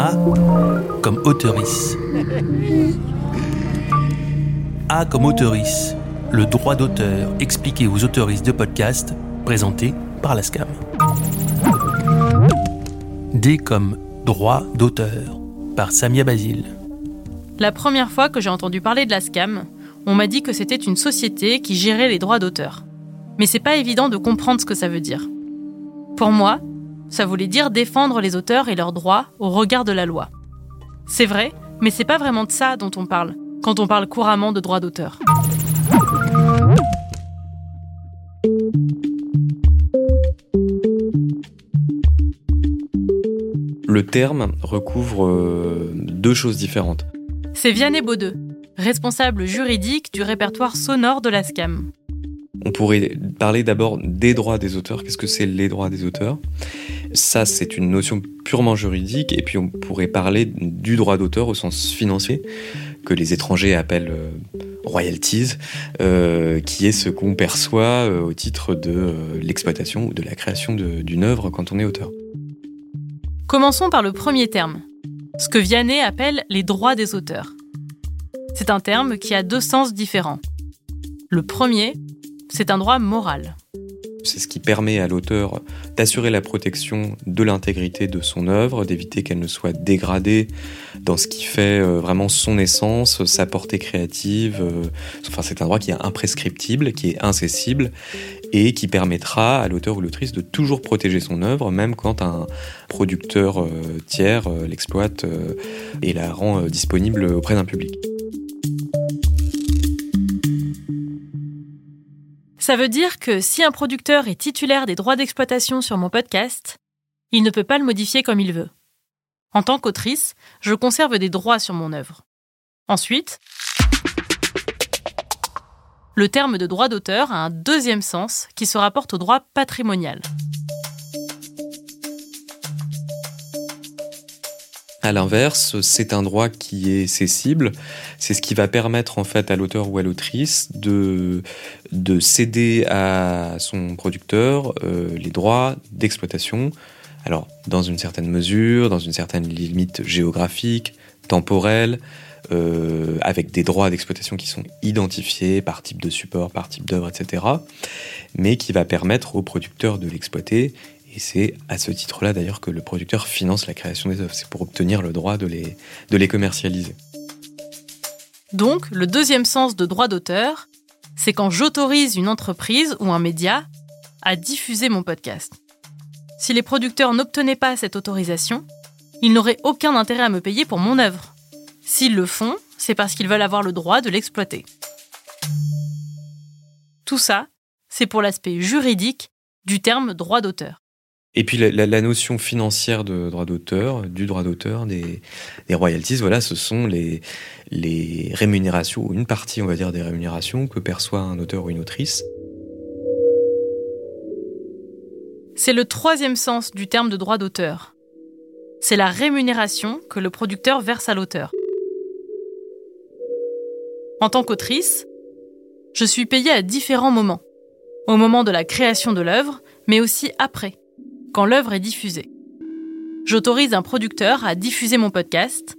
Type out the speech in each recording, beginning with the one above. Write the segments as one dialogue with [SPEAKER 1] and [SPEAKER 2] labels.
[SPEAKER 1] A comme auteurice. A comme auteurice, le droit d'auteur expliqué aux autoristes de podcast présenté par la SCAM. D comme droit d'auteur par Samia Basile.
[SPEAKER 2] La première fois que j'ai entendu parler de la SCAM, on m'a dit que c'était une société qui gérait les droits d'auteur. Mais c'est pas évident de comprendre ce que ça veut dire. Pour moi, ça voulait dire défendre les auteurs et leurs droits au regard de la loi. C'est vrai, mais c'est pas vraiment de ça dont on parle quand on parle couramment de droits d'auteur.
[SPEAKER 3] Le terme recouvre euh, deux choses différentes.
[SPEAKER 2] C'est Vianney Baudeux, responsable juridique du répertoire sonore de la SCAM.
[SPEAKER 3] On pourrait parler d'abord des droits des auteurs. Qu'est-ce que c'est les droits des auteurs? Ça, c'est une notion purement juridique. Et puis, on pourrait parler du droit d'auteur au sens financier, que les étrangers appellent euh, royalties, euh, qui est ce qu'on perçoit euh, au titre de l'exploitation ou de la création d'une œuvre quand on est auteur.
[SPEAKER 2] Commençons par le premier terme, ce que Vianney appelle les droits des auteurs. C'est un terme qui a deux sens différents. Le premier, c'est un droit moral.
[SPEAKER 3] C'est ce qui permet à l'auteur d'assurer la protection de l'intégrité de son œuvre, d'éviter qu'elle ne soit dégradée dans ce qui fait euh, vraiment son essence, sa portée créative. Euh, enfin, c'est un droit qui est imprescriptible, qui est incessible et qui permettra à l'auteur ou l'autrice de toujours protéger son œuvre, même quand un producteur euh, tiers l'exploite et la rend disponible auprès d'un public.
[SPEAKER 2] Ça veut dire que si un producteur est titulaire des droits d'exploitation sur mon podcast, il ne peut pas le modifier comme il veut. En tant qu'autrice, je conserve des droits sur mon œuvre. Ensuite, le terme de droit d'auteur a un deuxième sens qui se rapporte au droit patrimonial.
[SPEAKER 3] À l'inverse, c'est un droit qui est cessible. C'est ce qui va permettre en fait à l'auteur ou à l'autrice de, de céder à son producteur euh, les droits d'exploitation. Alors, dans une certaine mesure, dans une certaine limite géographique, temporelle, euh, avec des droits d'exploitation qui sont identifiés par type de support, par type d'œuvre, etc. Mais qui va permettre au producteur de l'exploiter et c'est à ce titre-là d'ailleurs que le producteur finance la création des œuvres. C'est pour obtenir le droit de les, commercialiser.
[SPEAKER 2] Donc, le deuxième sens de droit d'auteur, c'est quand j'autorise une entreprise ou un média à diffuser mon podcast. Si les producteurs n'obtenaient pas cette autorisation, ils n'auraient aucun intérêt à me payer pour mon œuvre. S'ils le font, c'est parce qu'ils veulent avoir le droit de l'exploiter. Tout ça, c'est pour l'aspect juridique du terme droit d'auteur.
[SPEAKER 3] Et puis la, notion financière de droit d'auteur, du droit d'auteur, des, royalties, voilà, ce sont les, les rémunérations, ou une partie, on va dire, des rémunérations que perçoit un auteur ou une autrice.
[SPEAKER 2] C'est le troisième sens du terme de droit d'auteur. C'est la rémunération que le producteur verse à l'auteur. En tant qu'autrice, je suis payée à différents moments. Au moment de la création de l'œuvre, mais aussi après quand l'œuvre est diffusée. J'autorise un producteur à diffuser mon podcast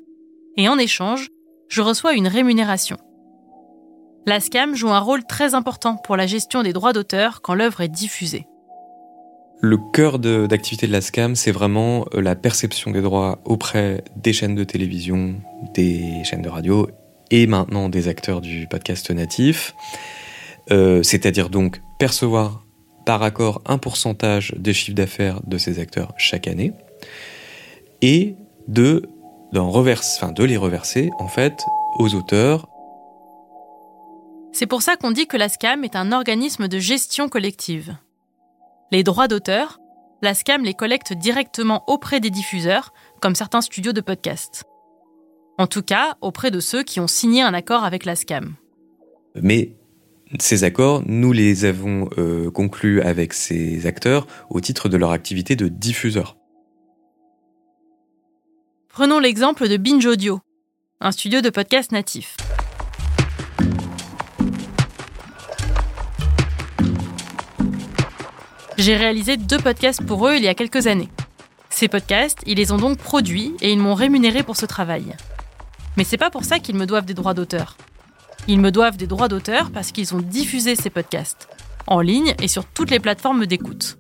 [SPEAKER 2] et en échange, je reçois une rémunération. La SCAM joue un rôle très important pour la gestion des droits d'auteur quand l'œuvre est diffusée.
[SPEAKER 3] Le cœur d'activité de, la SCAM, c'est vraiment euh, la perception des droits auprès des chaînes de télévision, des chaînes de radio et maintenant des acteurs du podcast natif. Euh, c'est-à-dire donc percevoir par accord un pourcentage des chiffres d'affaires de ces acteurs chaque année et de, reverse, de les reverser en fait aux auteurs.
[SPEAKER 2] C'est pour ça qu'on dit que la SCAM est un organisme de gestion collective. Les droits d'auteur, la SCAM les collecte directement auprès des diffuseurs, comme certains studios de podcast. En tout cas, auprès de ceux qui ont signé un accord avec la SCAM.
[SPEAKER 3] Mais ces accords, nous les avons euh, conclus avec ces acteurs au titre de leur activité de diffuseur.
[SPEAKER 2] Prenons l'exemple de Binge Audio, un studio de podcast natif. J'ai réalisé deux podcasts pour eux il y a quelques années. Ces podcasts, ils les ont donc produits et ils m'ont rémunéré pour ce travail. Mais c'est pas pour ça qu'ils me doivent des droits d'auteur. Ils me doivent des droits d'auteur parce qu'ils ont diffusé ces podcasts, en ligne et sur toutes les plateformes d'écoute.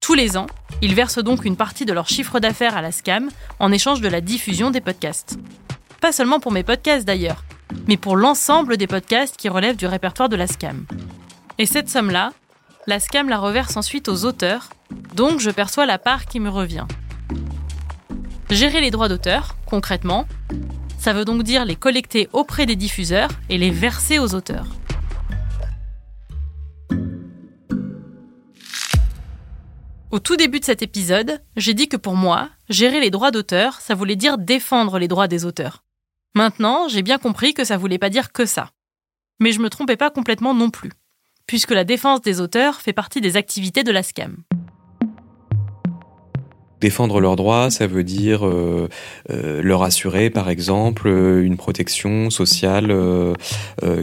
[SPEAKER 2] Tous les ans, ils versent donc une partie de leur chiffre d'affaires à la SCAM en échange de la diffusion des podcasts. Pas seulement pour mes podcasts d'ailleurs, mais pour l'ensemble des podcasts qui relèvent du répertoire de la SCAM. Et cette somme-là, la SCAM la reverse ensuite aux auteurs, donc je perçois la part qui me revient. Gérer les droits d'auteur, concrètement, ça veut donc dire les collecter auprès des diffuseurs et les verser aux auteurs. Au tout début de cet épisode, j'ai dit que pour moi, gérer les droits d'auteur, ça voulait dire défendre les droits des auteurs. Maintenant, j'ai bien compris que ça voulait pas dire que ça. Mais je me trompais pas complètement non plus, puisque la défense des auteurs fait partie des activités de la SCAM.
[SPEAKER 3] Défendre leurs droits, ça veut dire euh, euh, leur assurer, par exemple, euh, une protection sociale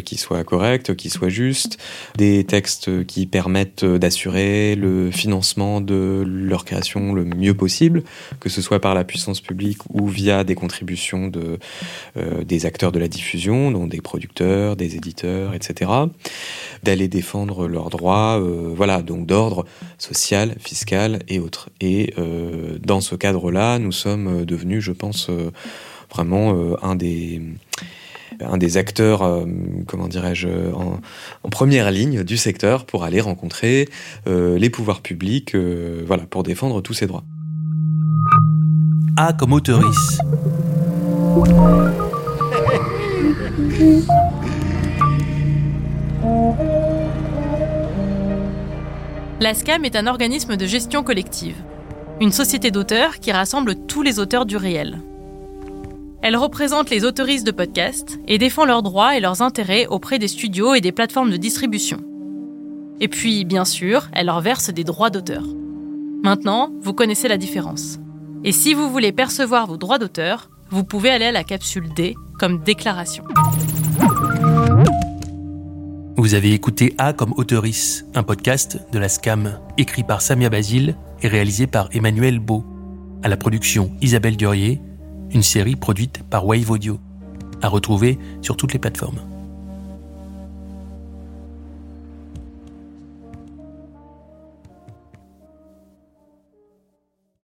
[SPEAKER 3] qui soit correcte, qui soit juste, des textes qui permettent d'assurer le financement de leur création le mieux possible, que ce soit par la puissance publique ou via des contributions de, des acteurs de la diffusion, donc des producteurs, des éditeurs, etc. D'aller défendre leurs droits, voilà, donc d'ordre social, fiscal et autres. Et dans ce cadre-là, nous sommes devenus, je pense, vraiment un des un des acteurs, euh, comment dirais-je, en, en, première ligne du secteur pour aller rencontrer euh, les pouvoirs publics, euh, voilà, pour défendre tous ces droits.
[SPEAKER 1] A comme auteurice.
[SPEAKER 2] La SCAM est un organisme de gestion collective, une société d'auteurs qui rassemble tous les auteurs du réel. Elle représente les autoristes de podcasts et défend leurs droits et leurs intérêts auprès des studios et des plateformes de distribution. Et puis, bien sûr, elle leur verse des droits d'auteur. Maintenant, vous connaissez la différence. Et si vous voulez percevoir vos droits d'auteur, vous pouvez aller à la capsule D comme déclaration.
[SPEAKER 1] Vous avez écouté A comme auteurice, un podcast de la SCAM, écrit par Samia Basile et réalisé par Emmanuel Beau. À la production Isabelle Durier, une série produite par Wave Audio, à retrouver sur toutes les plateformes.